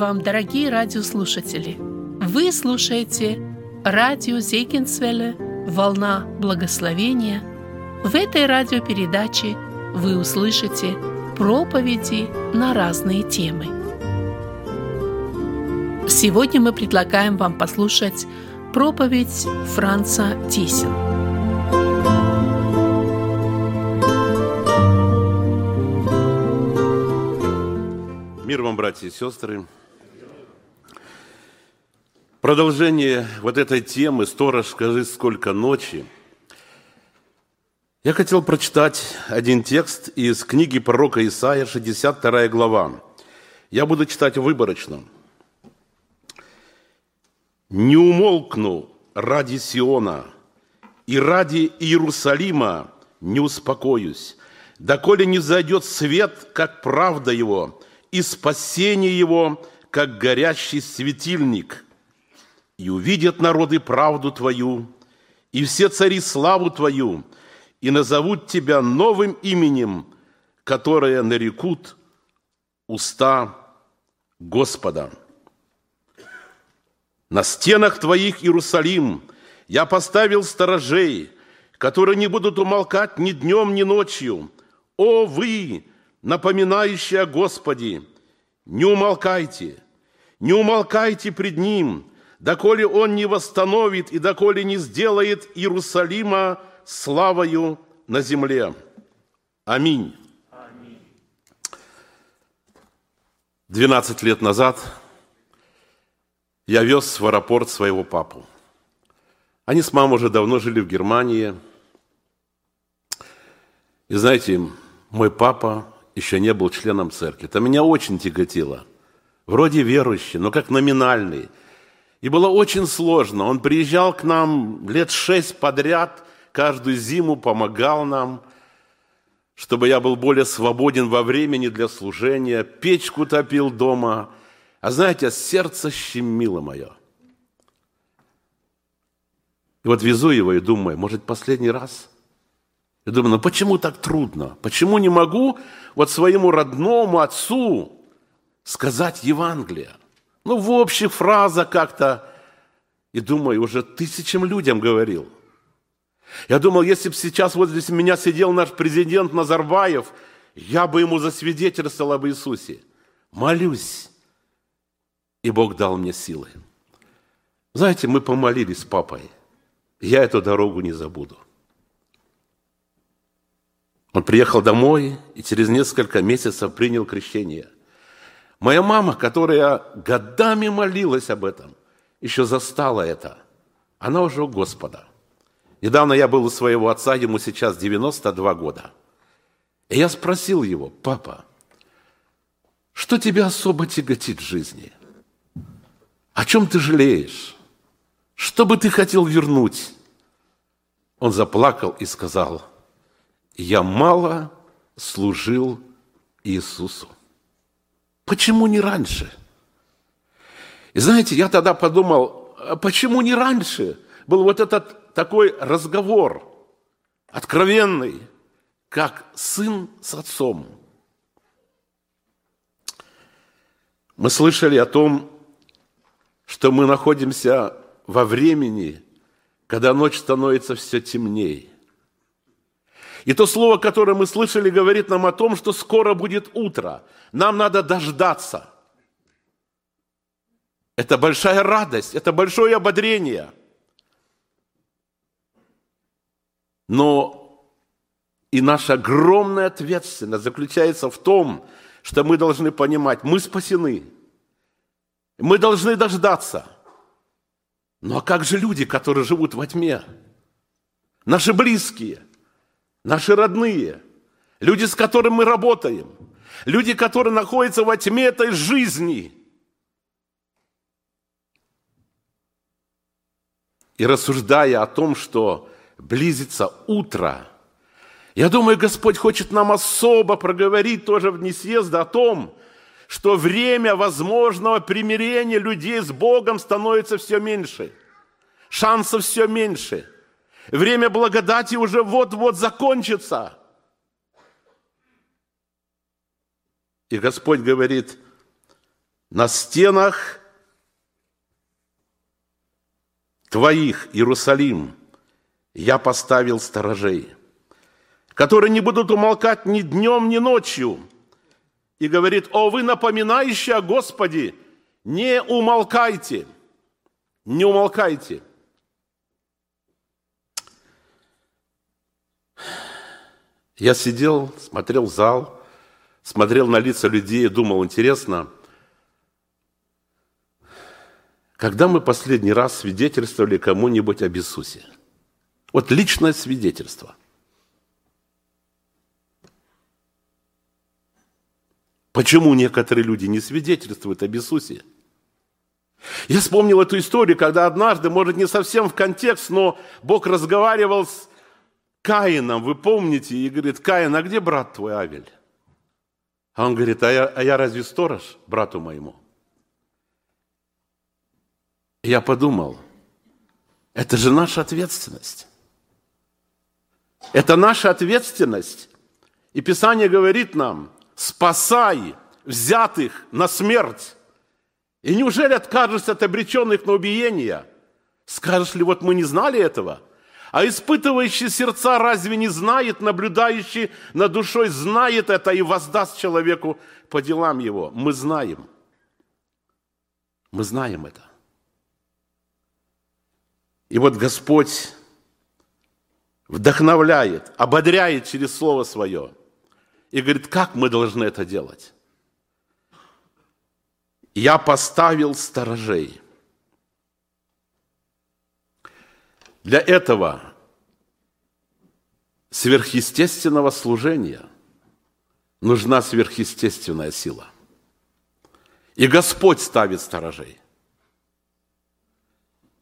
Вам, дорогие радиослушатели! Вы слушаете радио Зейкинсвелле «Волна благословения». В этой радиопередаче вы услышите проповеди на разные темы. Сегодня мы предлагаем вам послушать проповедь Франца Тисин. Мир вам, братья и сестры. Продолжение вот этой темы «Сторож, скажи, сколько ночи». Я хотел прочитать один текст из книги пророка Исаия, 62 глава. Я буду читать выборочно. «Не умолкну ради Сиона и ради Иерусалима не успокоюсь, доколе не зайдет свет, как правда его, и спасение его, как горящий светильник. И увидят народы правду Твою, и все цари славу Твою, и назовут Тебя новым именем, которое нарекут уста Господа. На стенах Твоих, Иерусалим, я поставил сторожей, которые не будут умолкать ни днем, ни ночью. О, вы, напоминающие о Господе, не умолкайте, не умолкайте пред Ним, доколе Он не восстановит и доколе не сделает Иерусалима славою на земле. Аминь. Двенадцать лет назад я вез в аэропорт своего папу. Они с мамой уже давно жили в Германии. И знаете, мой папа еще не был членом церкви. Это меня очень тяготило. Вроде верующий, но как номинальный. И было очень сложно. Он приезжал к нам лет шесть подряд, каждую зиму помогал нам, чтобы я был более свободен во времени для служения, печку топил дома. А знаете, сердце щемило мое. И вот везу его и думаю, может, последний раз – я думаю, ну почему так трудно? Почему не могу вот своему родному отцу сказать Евангелие? Ну, в общих фразах как-то. И думаю, уже тысячам людям говорил. Я думал, если бы сейчас вот здесь меня сидел наш президент Назарбаев, я бы ему засвидетельствовал об Иисусе. Молюсь. И Бог дал мне силы. Знаете, мы помолились с папой. Я эту дорогу не забуду. Он приехал домой и через несколько месяцев принял крещение. Моя мама, которая годами молилась об этом, еще застала это. Она уже у Господа. Недавно я был у своего отца, ему сейчас 92 года. И я спросил его, папа, что тебя особо тяготит в жизни? О чем ты жалеешь? Что бы ты хотел вернуть? Он заплакал и сказал – я мало служил Иисусу. Почему не раньше? И знаете, я тогда подумал, а почему не раньше был вот этот такой разговор, откровенный, как сын с отцом. Мы слышали о том, что мы находимся во времени, когда ночь становится все темнее. И то слово, которое мы слышали, говорит нам о том, что скоро будет утро. Нам надо дождаться. Это большая радость, это большое ободрение. Но и наша огромная ответственность заключается в том, что мы должны понимать, мы спасены. Мы должны дождаться. Ну а как же люди, которые живут во тьме? Наши близкие – наши родные, люди, с которыми мы работаем, люди, которые находятся во тьме этой жизни. И рассуждая о том, что близится утро, я думаю, Господь хочет нам особо проговорить тоже вне съезда о том, что время возможного примирения людей с Богом становится все меньше, шансов все меньше – Время благодати уже вот-вот закончится. И Господь говорит, на стенах твоих, Иерусалим, я поставил сторожей, которые не будут умолкать ни днем, ни ночью. И говорит, о, вы напоминающие о Господе, не умолкайте, не умолкайте. Я сидел, смотрел зал, смотрел на лица людей и думал, интересно, когда мы последний раз свидетельствовали кому-нибудь об Иисусе? Вот личное свидетельство. Почему некоторые люди не свидетельствуют об Иисусе? Я вспомнил эту историю, когда однажды, может, не совсем в контекст, но Бог разговаривал с Каином, вы помните, и говорит, Каин, а где брат твой Авель? А он говорит, а я, а я разве сторож брату моему? Я подумал, это же наша ответственность. Это наша ответственность. И Писание говорит нам, спасай взятых на смерть. И неужели откажешься от обреченных на убиение? Скажешь ли, вот мы не знали этого? А испытывающий сердца разве не знает, наблюдающий над душой знает это и воздаст человеку по делам его? Мы знаем. Мы знаем это. И вот Господь вдохновляет, ободряет через Слово Свое и говорит, как мы должны это делать. Я поставил сторожей. Для этого сверхъестественного служения нужна сверхъестественная сила. И Господь ставит сторожей.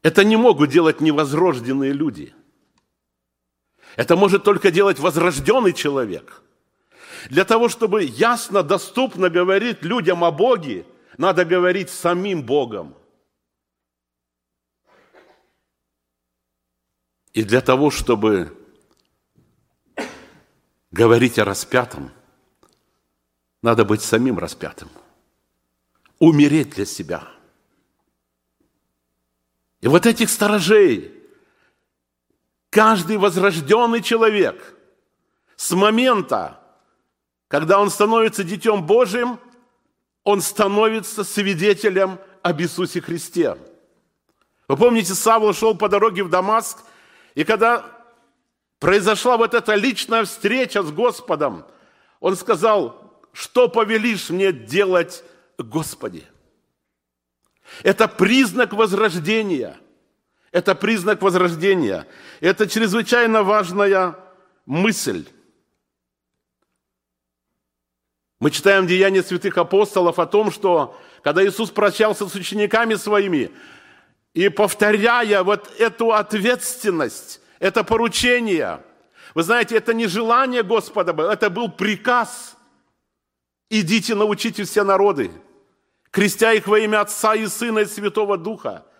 Это не могут делать невозрожденные люди – это может только делать возрожденный человек. Для того, чтобы ясно, доступно говорить людям о Боге, надо говорить самим Богом. И для того, чтобы говорить о распятом, надо быть самим распятым. Умереть для себя. И вот этих сторожей – Каждый возрожденный человек с момента, когда он становится Детем Божьим, он становится свидетелем об Иисусе Христе. Вы помните, Савл шел по дороге в Дамаск, и когда произошла вот эта личная встреча с Господом, он сказал, что повелишь мне делать, Господи? Это признак возрождения – это признак возрождения. Это чрезвычайно важная мысль. Мы читаем Деяния святых апостолов о том, что когда Иисус прощался с учениками своими, и повторяя вот эту ответственность, это поручение, вы знаете, это не желание Господа, это был приказ. Идите, научите все народы, крестя их во имя Отца и Сына и Святого Духа –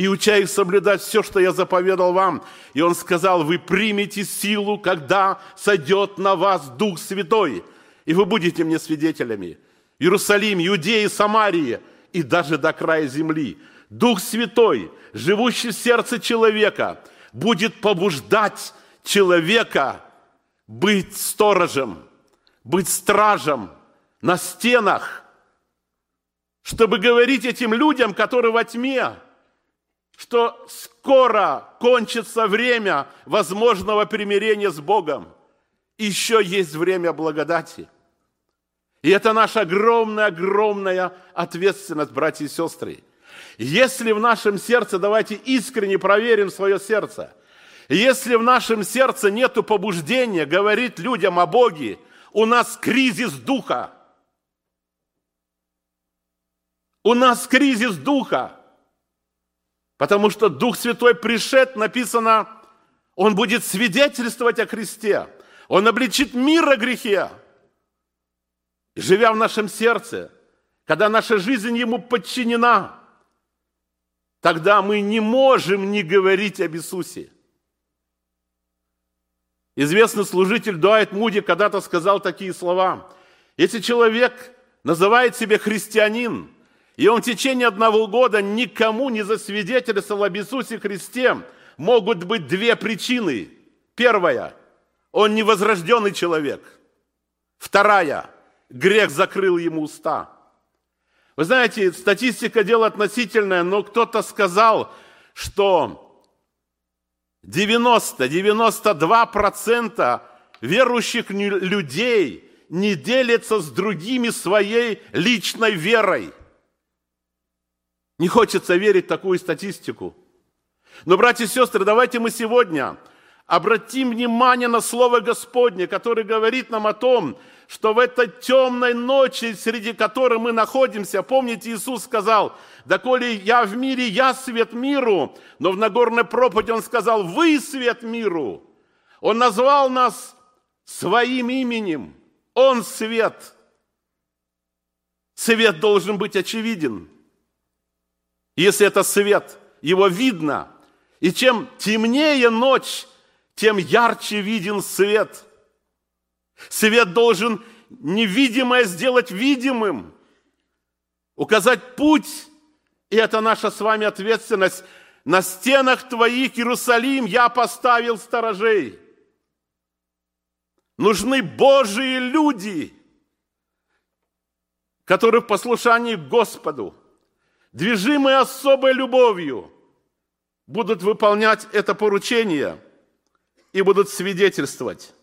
и уча их соблюдать все, что я заповедал вам. И он сказал, вы примете силу, когда сойдет на вас Дух Святой, и вы будете мне свидетелями. Иерусалим, Иудеи, Самарии и даже до края земли. Дух Святой, живущий в сердце человека, будет побуждать человека быть сторожем, быть стражем на стенах, чтобы говорить этим людям, которые во тьме, что скоро кончится время возможного примирения с Богом. Еще есть время благодати. И это наша огромная-огромная ответственность, братья и сестры. Если в нашем сердце, давайте искренне проверим свое сердце, если в нашем сердце нет побуждения говорить людям о Боге, у нас кризис духа. У нас кризис духа. Потому что Дух Святой пришед, написано, Он будет свидетельствовать о Христе. Он обличит мир о грехе. И живя в нашем сердце, когда наша жизнь Ему подчинена, тогда мы не можем не говорить об Иисусе. Известный служитель Дуайт Муди когда-то сказал такие слова. Если человек называет себя христианин, И он в течение одного года никому не засвидетельствовал об Иисусе Христе. Могут быть две причины. Первая – он невозрожденный человек. Вторая – грех закрыл ему уста. Вы знаете, статистика дело относительное, но кто-то сказал, что 90-92% верующих людей не делятся с другими своей личной верой. Не хочется верить в такую статистику. Но, братья и сестры, давайте мы сегодня обратим внимание на Слово Господне, которое говорит нам о том, что в этой темной ночи, среди которой мы находимся, помните, Иисус сказал, «Да коли я в мире, я свет миру», но в Нагорной проповеди Он сказал, «Вы свет миру». Он назвал нас своим именем. Он свет. Свет должен быть очевиден. Если это свет, его видно. И чем темнее ночь, тем ярче виден свет. Свет должен невидимое сделать видимым, указать путь. И это наша с вами ответственность. На стенах твоих, Иерусалим, я поставил сторожей. Нужны Божьи люди, которые в послушании к Господу – движимые особой любовью, будут выполнять это поручение и будут свидетельствовать.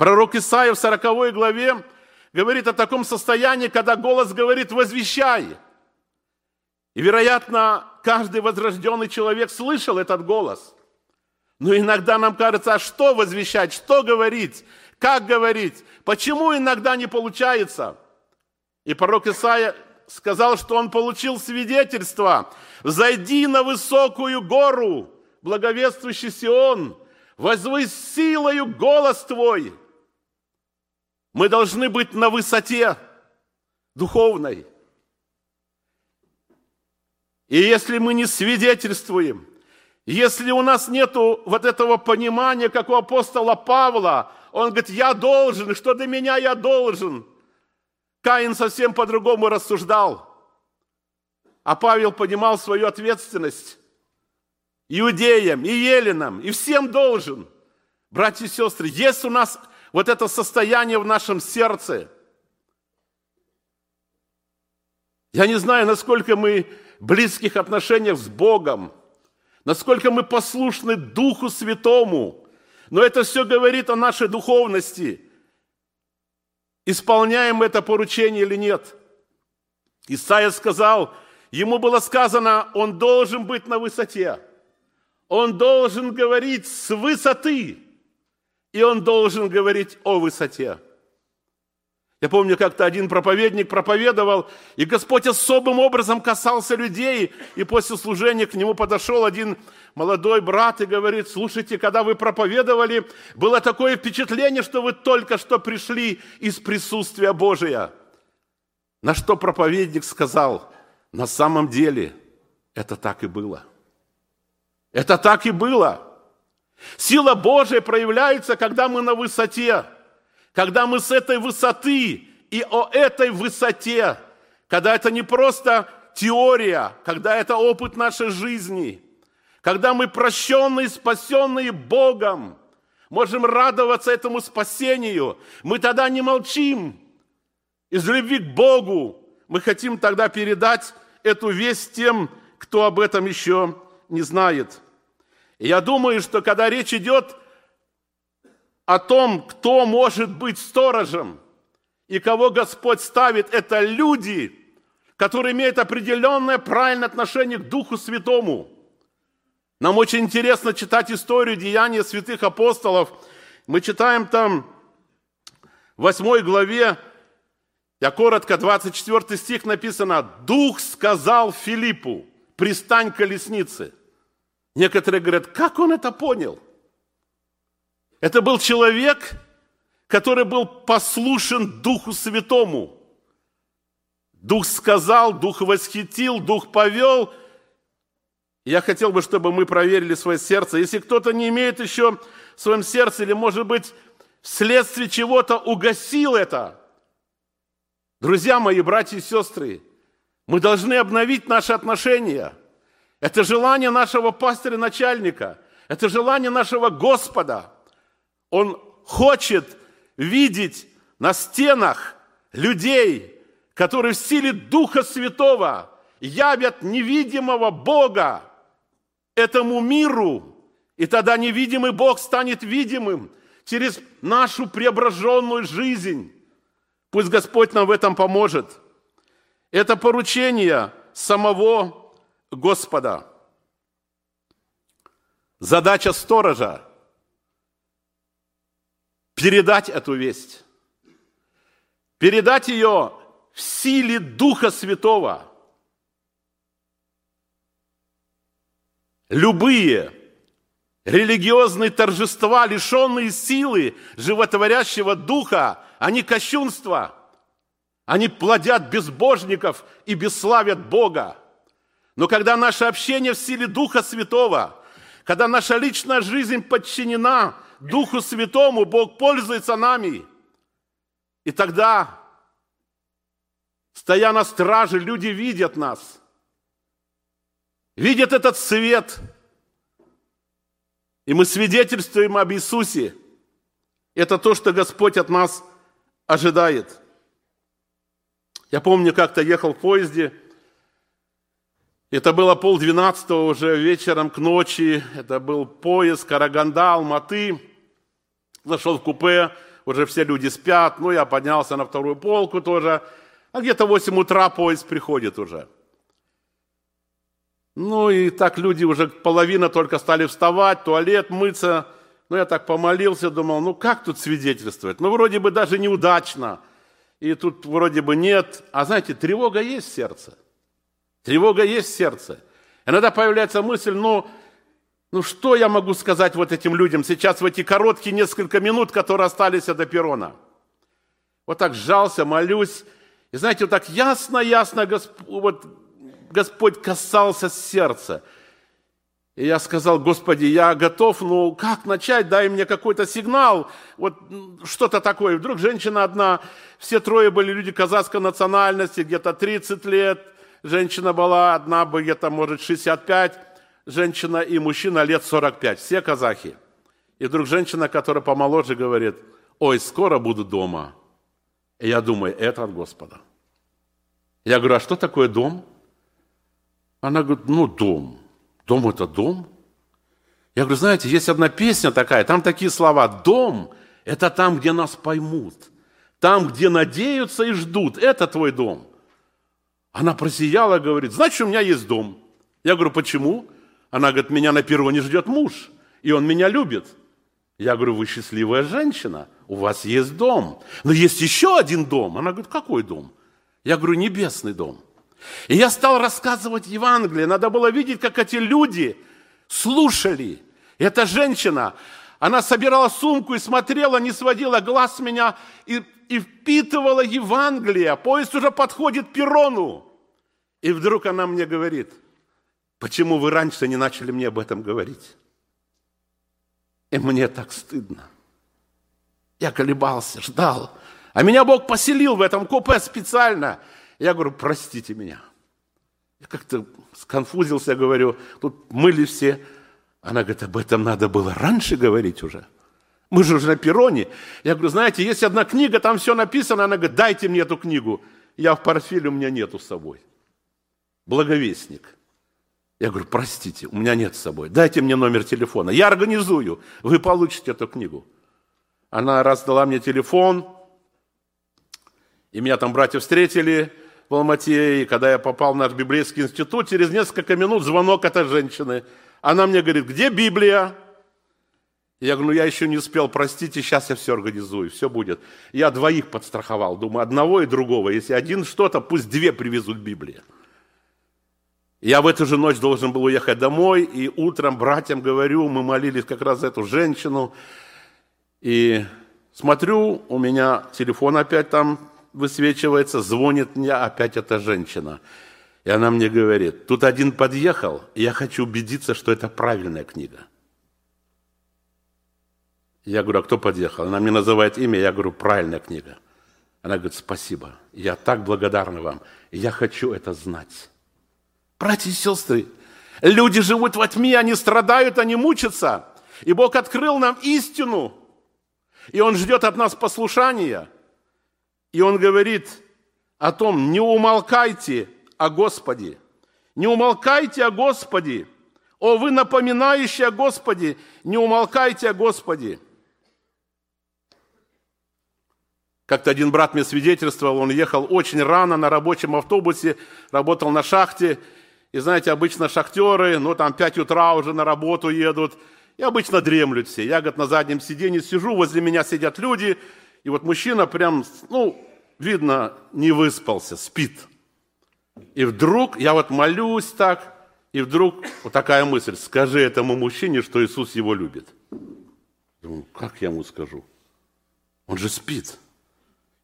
Пророк Исаия в 40 главе говорит о таком состоянии, когда голос говорит «возвещай». И, вероятно, каждый возрожденный человек слышал этот голос. Но иногда нам кажется, а что возвещать, что говорить, как говорить, почему иногда не получается. И пророк Исаия сказал, что он получил свидетельство. «Зайди на высокую гору, благовествующий Сион, возвысь силою голос твой». Мы должны быть на высоте духовной. И если мы не свидетельствуем, если у нас нет вот этого понимания, как у апостола Павла, он говорит, я должен, что до меня я должен – Каин совсем по-другому рассуждал. А Павел понимал свою ответственность. Иудеям, и еленам, и всем должен. Братья и сестры, есть у нас вот это состояние в нашем сердце. Я не знаю, насколько мы в близких отношениях с Богом, насколько мы послушны Духу Святому, но это все говорит о нашей духовности – исполняем это поручение или нет. Исаия сказал, ему было сказано, он должен быть на высоте. Он должен говорить с высоты. И он должен говорить о высоте. Я помню, как-то один проповедник проповедовал, и Господь особым образом касался людей, и после служения к нему подошел один молодой брат и говорит, слушайте, когда вы проповедовали, было такое впечатление, что вы только что пришли из присутствия Божия. На что проповедник сказал, на самом деле это так и было. Это так и было. Сила Божия проявляется, когда мы на высоте, когда мы с этой высоты и о этой высоте, когда это не просто теория, когда это опыт нашей жизни – когда мы прощенные, спасенные Богом, можем радоваться этому спасению, мы тогда не молчим. Из любви к Богу мы хотим тогда передать эту весть тем, кто об этом еще не знает. Я думаю, что когда речь идет о том, кто может быть сторожем и кого Господь ставит, это люди, которые имеют определенное правильное отношение к Духу Святому – нам очень интересно читать историю деяния святых апостолов. Мы читаем там в 8 главе, я коротко, 24 стих написано, «Дух сказал Филиппу, пристань к колеснице». Некоторые говорят, как он это понял? Это был человек, который был послушен Духу Святому. Дух сказал, Дух восхитил, Дух повел, я хотел бы, чтобы мы проверили свое сердце. Если кто-то не имеет еще в своем сердце, или, может быть, вследствие чего-то угасил это, друзья мои, братья и сестры, Мы должны обновить наши отношения. Это желание нашего пастыря-начальника. Это желание нашего Господа. Он хочет видеть на стенах людей, которые в силе Духа Святого явят невидимого Бога этому миру. И тогда невидимый Бог станет видимым через нашу преображенную жизнь. Пусть Господь нам в этом поможет. Это поручение самого Господа. Задача сторожа – передать эту весть. Передать ее в силе Духа Святого. Любые религиозные торжества, лишенные силы животворящего Духа, они кощунство. Они плодят безбожников и бесславят Бога. Но когда наше общение в силе Духа Святого, когда наша личная жизнь подчинена Духу Святому, Бог пользуется нами. И тогда Стоя на страже, люди видят нас. Видят этот свет. И мы свидетельствуем об Иисусе. Это то, что Господь от нас ожидает. Я помню, как-то ехал в поезде. Это было полдвенадцатого уже вечером к ночи. Это был поезд Караганда, Алматы. Зашел в купе, уже все люди спят. Ну, я поднялся на вторую полку тоже – а где-то в 8 утра поезд приходит уже. Ну и так люди уже половина только стали вставать, туалет, мыться. Ну я так помолился, думал, ну как тут свидетельствовать? Ну вроде бы даже неудачно. И тут вроде бы нет. А знаете, тревога есть в сердце. Тревога есть в сердце. Иногда появляется мысль, ну, ну что я могу сказать вот этим людям сейчас в эти короткие несколько минут, которые остались до перрона? Вот так сжался, молюсь, и знаете, вот так ясно-ясно Господь, вот, Господь касался сердца. И я сказал, Господи, я готов, но как начать? Дай мне какой-то сигнал, вот что-то такое. Вдруг женщина одна, все трое были люди казахской национальности, где-то 30 лет. Женщина была одна, где-то, может, 65. Женщина и мужчина лет 45, все казахи. И вдруг женщина, которая помоложе, говорит, ой, скоро буду дома. И я думаю, это от Господа. Я говорю, а что такое дом? Она говорит, ну, дом. Дом – это дом. Я говорю, знаете, есть одна песня такая, там такие слова. Дом – это там, где нас поймут. Там, где надеются и ждут. Это твой дом. Она просияла, говорит, значит, у меня есть дом. Я говорю, почему? Она говорит, меня на перроне ждет муж, и он меня любит. Я говорю, вы счастливая женщина, у вас есть дом. Но есть еще один дом. Она говорит, какой дом? Я говорю, небесный дом. И я стал рассказывать Евангелие. Надо было видеть, как эти люди слушали. И эта женщина, она собирала сумку и смотрела, не сводила глаз с меня и, и впитывала Евангелие. Поезд уже подходит к перрону. И вдруг она мне говорит, почему вы раньше не начали мне об этом говорить? И мне так стыдно. Я колебался, ждал. А меня Бог поселил в этом купе специально. Я говорю, простите меня. Я как-то сконфузился, говорю, тут мыли все. Она говорит, об этом надо было раньше говорить уже. Мы же уже на перроне. Я говорю, знаете, есть одна книга, там все написано. Она говорит, дайте мне эту книгу. Я в портфеле, у меня нету с собой. Благовестник. Я говорю, простите, у меня нет с собой. Дайте мне номер телефона. Я организую. Вы получите эту книгу. Она раздала мне телефон. И меня там братья встретили в Алмате. И когда я попал в наш библейский институт, через несколько минут звонок этой женщины. Она мне говорит, где Библия? Я говорю, ну я еще не успел, простите, сейчас я все организую, все будет. Я двоих подстраховал, думаю, одного и другого. Если один что-то, пусть две привезут Библию. Я в эту же ночь должен был уехать домой, и утром братьям говорю, мы молились как раз за эту женщину, и смотрю, у меня телефон опять там высвечивается, звонит мне опять эта женщина. И она мне говорит, тут один подъехал, и я хочу убедиться, что это правильная книга. Я говорю, а кто подъехал? Она мне называет имя, я говорю, правильная книга. Она говорит, спасибо, я так благодарна вам, я хочу это знать. Братья и сестры, люди живут во тьме, они страдают, они мучатся. И Бог открыл нам истину, и Он ждет от нас послушания. И Он говорит о том, не умолкайте о Господе, не умолкайте о Господе, о вы напоминающие о Господе, не умолкайте о Господе. Как-то один брат мне свидетельствовал, он ехал очень рано на рабочем автобусе, работал на шахте. И знаете, обычно шахтеры, ну там 5 утра уже на работу едут, и обычно дремлют все. Я, говорит, на заднем сиденье сижу, возле меня сидят люди, и вот мужчина прям, ну, видно, не выспался, спит. И вдруг, я вот молюсь так, и вдруг вот такая мысль, скажи этому мужчине, что Иисус его любит. Думаю, как я ему скажу? Он же спит.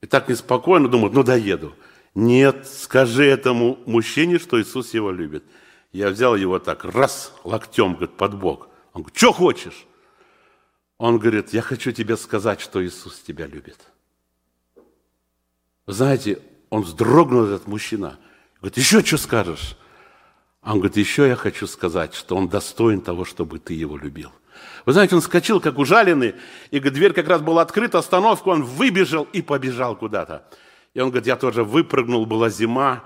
И так неспокойно думаю, ну доеду. Нет, скажи этому мужчине, что Иисус его любит. Я взял его так, раз, локтем, говорит, под бок. Он говорит, что хочешь? Он говорит, я хочу тебе сказать, что Иисус тебя любит. Знаете, он вздрогнул, этот мужчина. Говорит, еще что скажешь? Он говорит, еще я хочу сказать, что он достоин того, чтобы ты его любил. Вы знаете, он скочил, как ужаленный, и говорит, дверь как раз была открыта, остановка, он выбежал и побежал куда-то. И он говорит, я тоже выпрыгнул, была зима,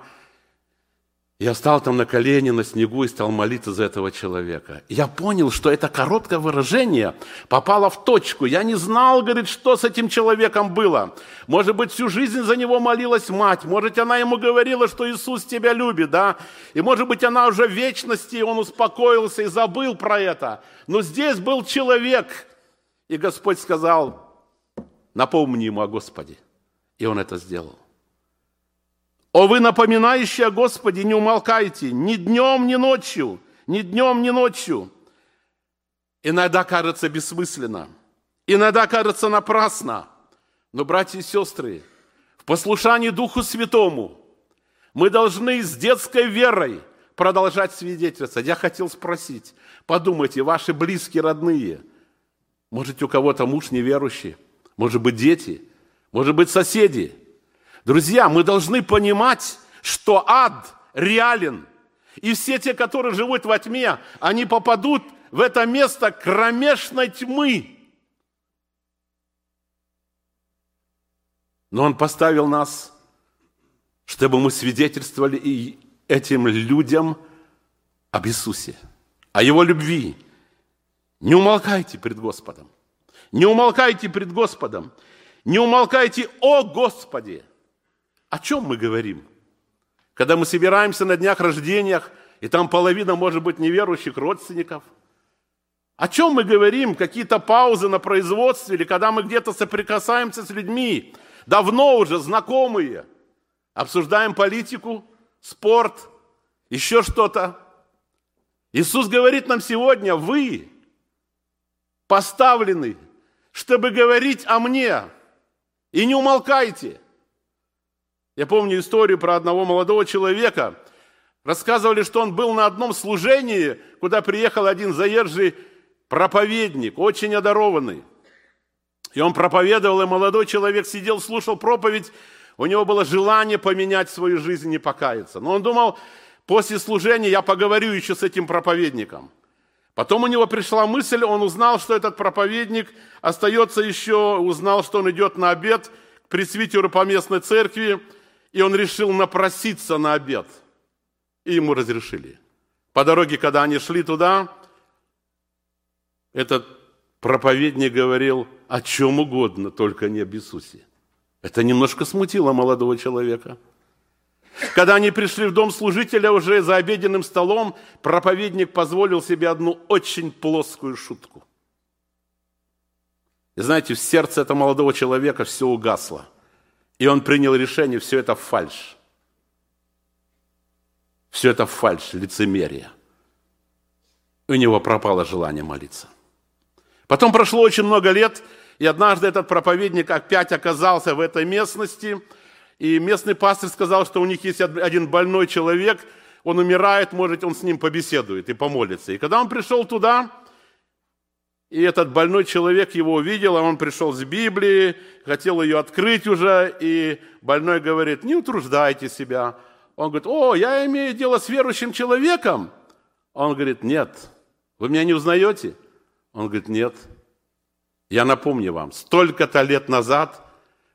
я стал там на колени, на снегу и стал молиться за этого человека. Я понял, что это короткое выражение попало в точку. Я не знал, говорит, что с этим человеком было. Может быть, всю жизнь за него молилась мать. Может, она ему говорила, что Иисус тебя любит, да? И может быть, она уже в вечности, и он успокоился и забыл про это. Но здесь был человек, и Господь сказал, напомни ему о Господе. И он это сделал. О, вы напоминающие о Господе, не умолкайте ни днем, ни ночью, ни днем, ни ночью. Иногда кажется бессмысленно, иногда кажется напрасно. Но, братья и сестры, в послушании Духу Святому мы должны с детской верой продолжать свидетельствовать. Я хотел спросить, подумайте, ваши близкие, родные, может, у кого-то муж неверующий, может быть, дети, может быть, соседи – Друзья, мы должны понимать, что ад реален. И все те, которые живут во тьме, они попадут в это место кромешной тьмы. Но Он поставил нас, чтобы мы свидетельствовали и этим людям об Иисусе, о Его любви. Не умолкайте пред Господом. Не умолкайте пред Господом. Не умолкайте о Господе. О чем мы говорим? Когда мы собираемся на днях рождениях, и там половина, может быть, неверующих родственников. О чем мы говорим? Какие-то паузы на производстве, или когда мы где-то соприкасаемся с людьми, давно уже знакомые, обсуждаем политику, спорт, еще что-то. Иисус говорит нам сегодня, вы поставлены, чтобы говорить о мне, и не умолкайте – я помню историю про одного молодого человека. Рассказывали, что он был на одном служении, куда приехал один заезжий проповедник, очень одарованный. И он проповедовал, и молодой человек сидел, слушал проповедь. У него было желание поменять свою жизнь и покаяться. Но он думал, после служения я поговорю еще с этим проповедником. Потом у него пришла мысль, он узнал, что этот проповедник остается еще, узнал, что он идет на обед к пресвитеру поместной церкви, и он решил напроситься на обед. И ему разрешили. По дороге, когда они шли туда, этот проповедник говорил о чем угодно, только не об Иисусе. Это немножко смутило молодого человека. Когда они пришли в дом служителя уже за обеденным столом, проповедник позволил себе одну очень плоскую шутку. И знаете, в сердце этого молодого человека все угасло – и он принял решение, все это фальш. Все это фальш, лицемерие. У него пропало желание молиться. Потом прошло очень много лет, и однажды этот проповедник опять оказался в этой местности, и местный пастор сказал, что у них есть один больной человек, он умирает, может, он с ним побеседует и помолится. И когда он пришел туда, И этот больной человек его увидел, а он пришел с Библии, хотел ее открыть уже, и больной говорит, не утруждайте себя. Он говорит, о, я имею дело с верующим человеком. Он говорит, нет, вы меня не узнаете? Он говорит, нет. Я напомню вам, столько-то лет назад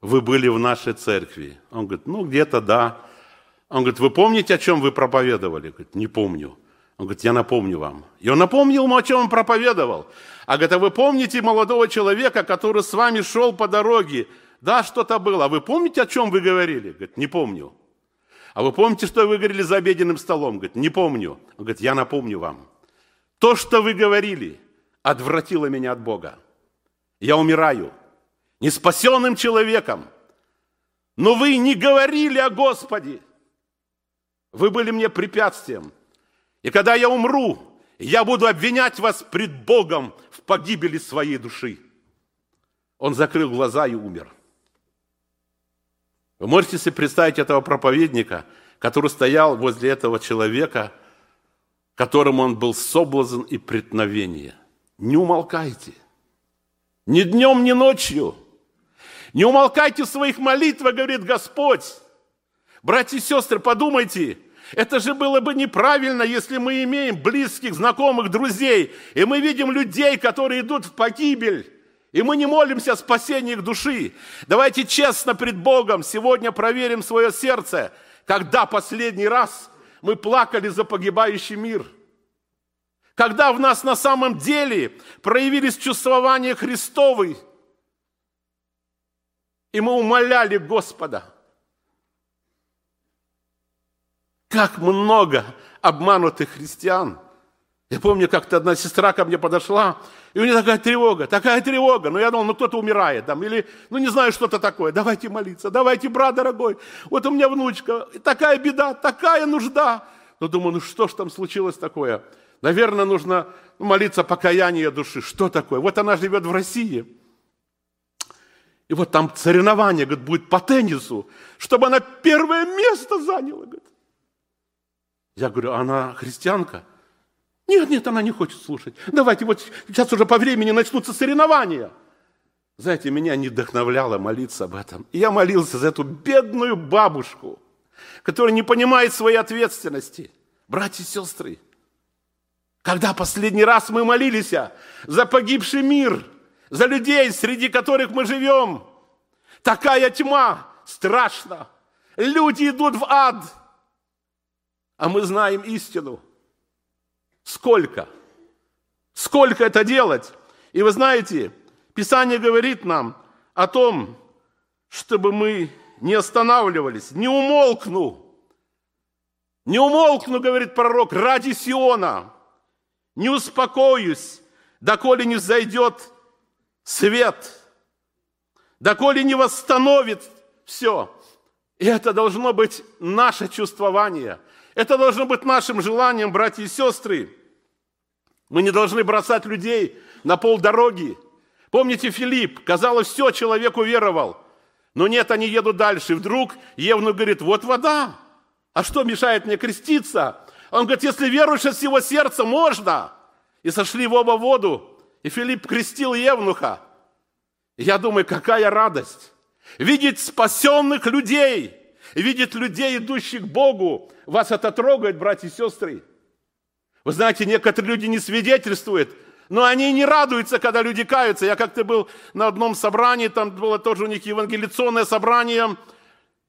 вы были в нашей церкви. Он говорит, ну где-то да. Он говорит, вы помните, о чем вы проповедовали? Говорит, не помню. Он говорит, я напомню вам. И он напомнил ему, о чем он проповедовал. А говорит, а вы помните молодого человека, который с вами шел по дороге? Да, что-то было. А вы помните, о чем вы говорили? Говорит, не помню. А вы помните, что вы говорили за обеденным столом? Говорит, не помню. Он говорит, я напомню вам. То, что вы говорили, отвратило меня от Бога. Я умираю не спасенным человеком. Но вы не говорили о Господе. Вы были мне препятствием. И когда я умру, я буду обвинять вас пред Богом в погибели своей души. Он закрыл глаза и умер. Вы можете себе представить этого проповедника, который стоял возле этого человека, которому он был соблазн и преткновение. Не умолкайте. Ни днем, ни ночью. Не умолкайте в своих молитвах, говорит Господь. Братья и сестры, подумайте, это же было бы неправильно, если мы имеем близких, знакомых, друзей, и мы видим людей, которые идут в погибель, и мы не молимся о спасении их души. Давайте честно пред Богом сегодня проверим свое сердце, когда последний раз мы плакали за погибающий мир. Когда в нас на самом деле проявились чувствования Христовы, и мы умоляли Господа – Как много обманутых христиан. Я помню, как-то одна сестра ко мне подошла, и у нее такая тревога, такая тревога. Ну, я думал, ну, кто-то умирает там, или, ну, не знаю, что-то такое. Давайте молиться, давайте, брат дорогой. Вот у меня внучка, такая беда, такая нужда. Ну, думаю, ну, что ж там случилось такое? Наверное, нужно молиться покаяние души. Что такое? Вот она живет в России. И вот там соревнование, говорит, будет по теннису, чтобы она первое место заняла, говорит. Я говорю, «А она христианка? Нет, нет, она не хочет слушать. Давайте, вот сейчас уже по времени начнутся соревнования. Знаете, меня не вдохновляло молиться об этом. И я молился за эту бедную бабушку, которая не понимает своей ответственности. Братья и сестры, когда последний раз мы молились за погибший мир, за людей, среди которых мы живем, такая тьма, страшно. Люди идут в ад – а мы знаем истину. Сколько? Сколько это делать? И вы знаете, Писание говорит нам о том, чтобы мы не останавливались, не умолкну. Не умолкну, говорит пророк, ради Сиона. Не успокоюсь, доколе не взойдет свет, доколе не восстановит все. И это должно быть наше чувствование – это должно быть нашим желанием, братья и сестры. Мы не должны бросать людей на полдороги. Помните Филипп? Казалось, все, человек уверовал. Но нет, они едут дальше. Вдруг Евнух говорит, вот вода. А что мешает мне креститься? Он говорит, если веруешь от всего сердца, можно. И сошли в оба воду. И Филипп крестил Евнуха. И я думаю, какая радость. Видеть спасенных людей – видеть людей, идущих к Богу. Вас это трогает, братья и сестры. Вы знаете, некоторые люди не свидетельствуют, но они не радуются, когда люди каются. Я как-то был на одном собрании, там было тоже у них евангелиционное собрание,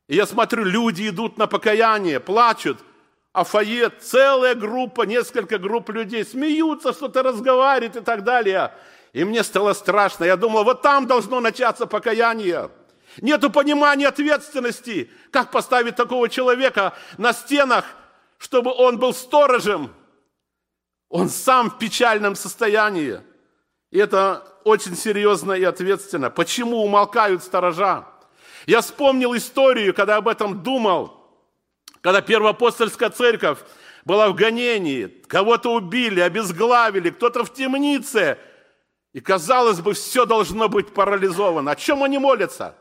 и я смотрю, люди идут на покаяние, плачут, а фойе целая группа, несколько групп людей смеются, что-то разговаривают и так далее. И мне стало страшно. Я думал, вот там должно начаться покаяние. Нету понимания ответственности, как поставить такого человека на стенах, чтобы он был сторожем. Он сам в печальном состоянии. И это очень серьезно и ответственно. Почему умолкают сторожа? Я вспомнил историю, когда об этом думал, когда первоапостольская церковь была в гонении, кого-то убили, обезглавили, кто-то в темнице. И казалось бы, все должно быть парализовано. О чем они молятся?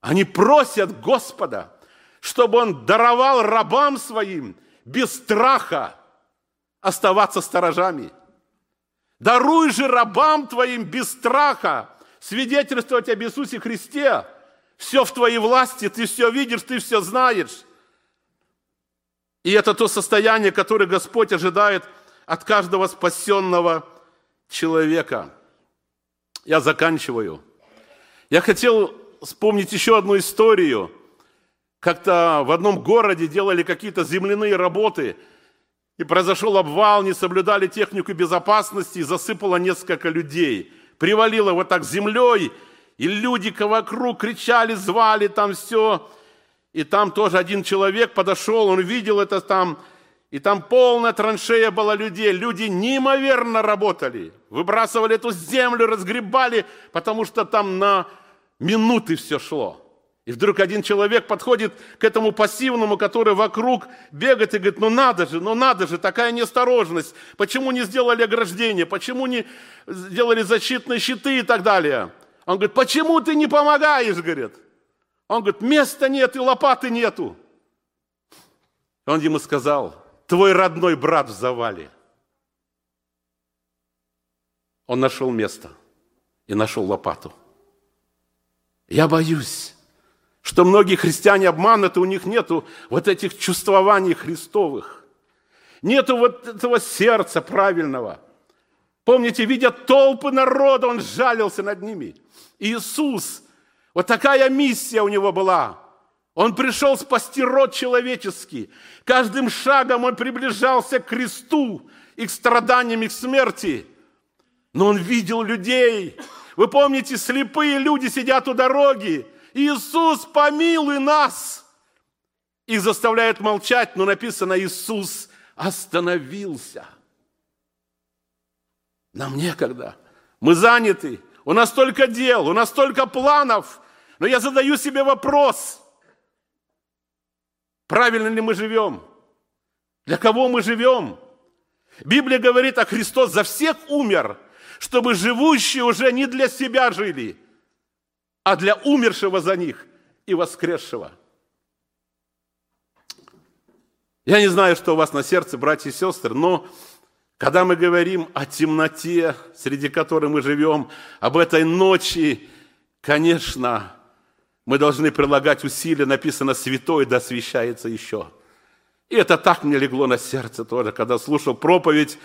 Они просят Господа, чтобы Он даровал рабам своим без страха оставаться сторожами. Даруй же рабам Твоим без страха свидетельствовать об Иисусе Христе. Все в Твоей власти, Ты все видишь, Ты все знаешь. И это то состояние, которое Господь ожидает от каждого спасенного человека. Я заканчиваю. Я хотел вспомнить еще одну историю. Как-то в одном городе делали какие-то земляные работы, и произошел обвал, не соблюдали технику безопасности, и засыпало несколько людей. Привалило вот так землей, и люди вокруг кричали, звали там все. И там тоже один человек подошел, он видел это там, и там полная траншея была людей. Люди неимоверно работали. Выбрасывали эту землю, разгребали, потому что там на минуты все шло. И вдруг один человек подходит к этому пассивному, который вокруг бегает и говорит, ну надо же, ну надо же, такая неосторожность. Почему не сделали ограждение? Почему не сделали защитные щиты и так далее? Он говорит, почему ты не помогаешь, говорит. Он говорит, места нет и лопаты нету. Он ему сказал, твой родной брат в завале. Он нашел место и нашел лопату. Я боюсь, что многие христиане обмануты, у них нету вот этих чувствований Христовых. Нету вот этого сердца правильного. Помните, видя толпы народа, он жалился над ними. Иисус, вот такая миссия у него была. Он пришел спасти род человеческий. Каждым шагом он приближался к кресту и к страданиям, и к смерти. Но он видел людей, вы помните, слепые люди сидят у дороги. Иисус, помилуй нас! Их заставляет молчать, но написано, Иисус остановился. Нам некогда. Мы заняты. У нас столько дел, у нас столько планов. Но я задаю себе вопрос. Правильно ли мы живем? Для кого мы живем? Библия говорит, а Христос за всех умер – чтобы живущие уже не для себя жили, а для умершего за них и воскресшего. Я не знаю, что у вас на сердце, братья и сестры, но когда мы говорим о темноте, среди которой мы живем, об этой ночи, конечно, мы должны прилагать усилия, написано «святой да освящается еще». И это так мне легло на сердце тоже, когда слушал проповедь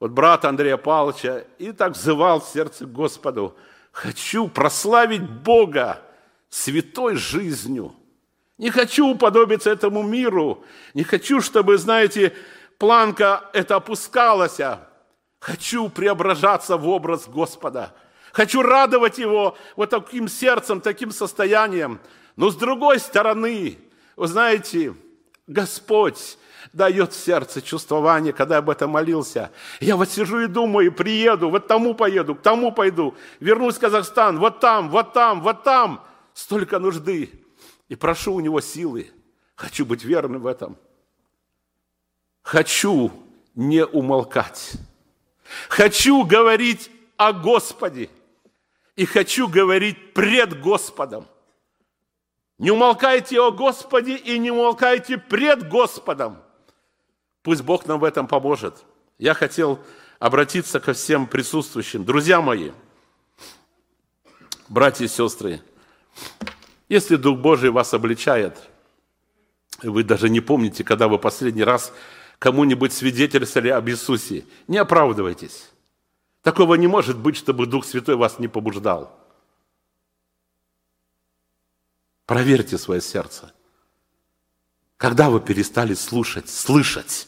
вот брата Андрея Павловича, и так взывал в сердце Господу, хочу прославить Бога святой жизнью. Не хочу уподобиться этому миру, не хочу, чтобы, знаете, планка эта опускалась. Хочу преображаться в образ Господа. Хочу радовать Его вот таким сердцем, таким состоянием. Но с другой стороны, вы знаете, Господь дает сердце чувствование, когда я об этом молился. Я вот сижу и думаю, приеду, вот тому поеду, к тому пойду, вернусь в Казахстан, вот там, вот там, вот там. Столько нужды. И прошу у него силы. Хочу быть верным в этом. Хочу не умолкать. Хочу говорить о Господе. И хочу говорить пред Господом. Не умолкайте о Господе и не умолкайте пред Господом. Пусть Бог нам в этом поможет. Я хотел обратиться ко всем присутствующим. Друзья мои, братья и сестры, если Дух Божий вас обличает, вы даже не помните, когда вы последний раз кому-нибудь свидетельствовали об Иисусе, не оправдывайтесь. Такого не может быть, чтобы Дух Святой вас не побуждал. Проверьте свое сердце. Когда вы перестали слушать, слышать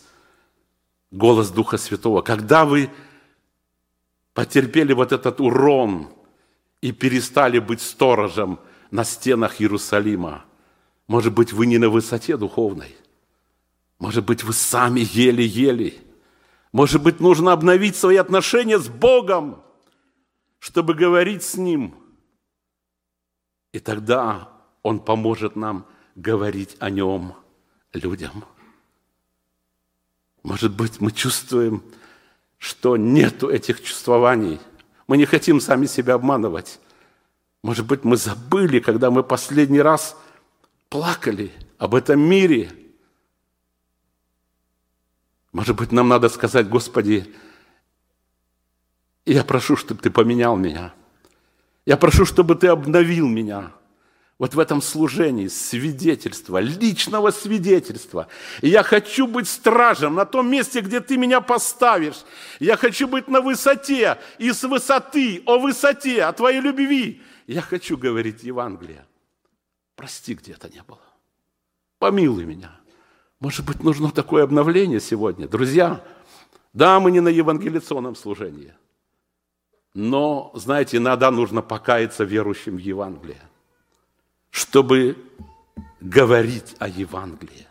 голос Духа Святого, когда вы потерпели вот этот урон и перестали быть сторожем на стенах Иерусалима, может быть, вы не на высоте духовной, может быть, вы сами еле-еле, может быть, нужно обновить свои отношения с Богом, чтобы говорить с Ним. И тогда Он поможет нам говорить о Нем людям. Может быть, мы чувствуем, что нету этих чувствований. Мы не хотим сами себя обманывать. Может быть, мы забыли, когда мы последний раз плакали об этом мире. Может быть, нам надо сказать, Господи, я прошу, чтобы ты поменял меня. Я прошу, чтобы ты обновил меня вот в этом служении свидетельства, личного свидетельства. И я хочу быть стражем на том месте, где ты меня поставишь. Я хочу быть на высоте и с высоты, о высоте, о твоей любви. Я хочу говорить Евангелие. Прости, где это не было. Помилуй меня. Может быть, нужно такое обновление сегодня. Друзья, да, мы не на евангелиционном служении. Но, знаете, иногда нужно покаяться верующим в Евангелие чтобы говорить о Евангелии,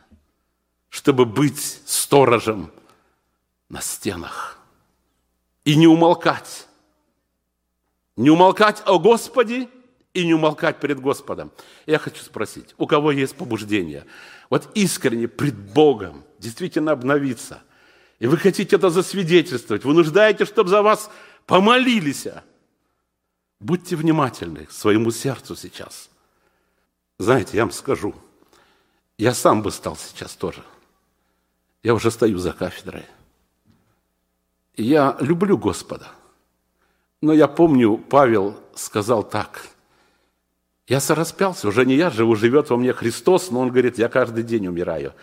чтобы быть сторожем на стенах и не умолкать. Не умолкать о Господе и не умолкать перед Господом. Я хочу спросить, у кого есть побуждение, вот искренне пред Богом действительно обновиться, и вы хотите это засвидетельствовать, вы нуждаете, чтобы за вас помолились. Будьте внимательны к своему сердцу сейчас – знаете, я вам скажу, я сам бы стал сейчас тоже. Я уже стою за кафедрой. Я люблю Господа. Но я помню, Павел сказал так. Я сораспялся, уже не я живу, живет во мне Христос, но он говорит, я каждый день умираю.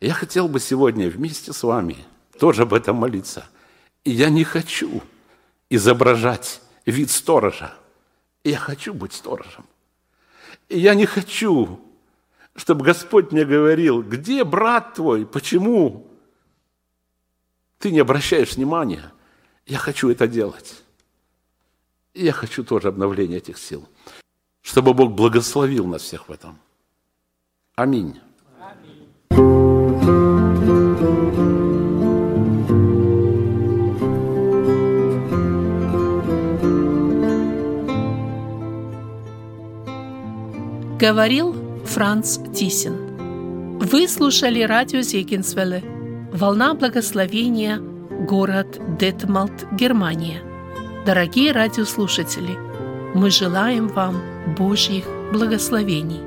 Я хотел бы сегодня вместе с вами тоже об этом молиться. И я не хочу изображать вид сторожа. Я хочу быть сторожем. Я не хочу, чтобы Господь мне говорил, где брат твой, почему ты не обращаешь внимания. Я хочу это делать. Я хочу тоже обновления этих сил, чтобы Бог благословил нас всех в этом. Аминь. Говорил Франц Тисин. Вы слушали радио Зегенсвелле «Волна благословения», город Детмалт, Германия. Дорогие радиослушатели, мы желаем вам Божьих благословений.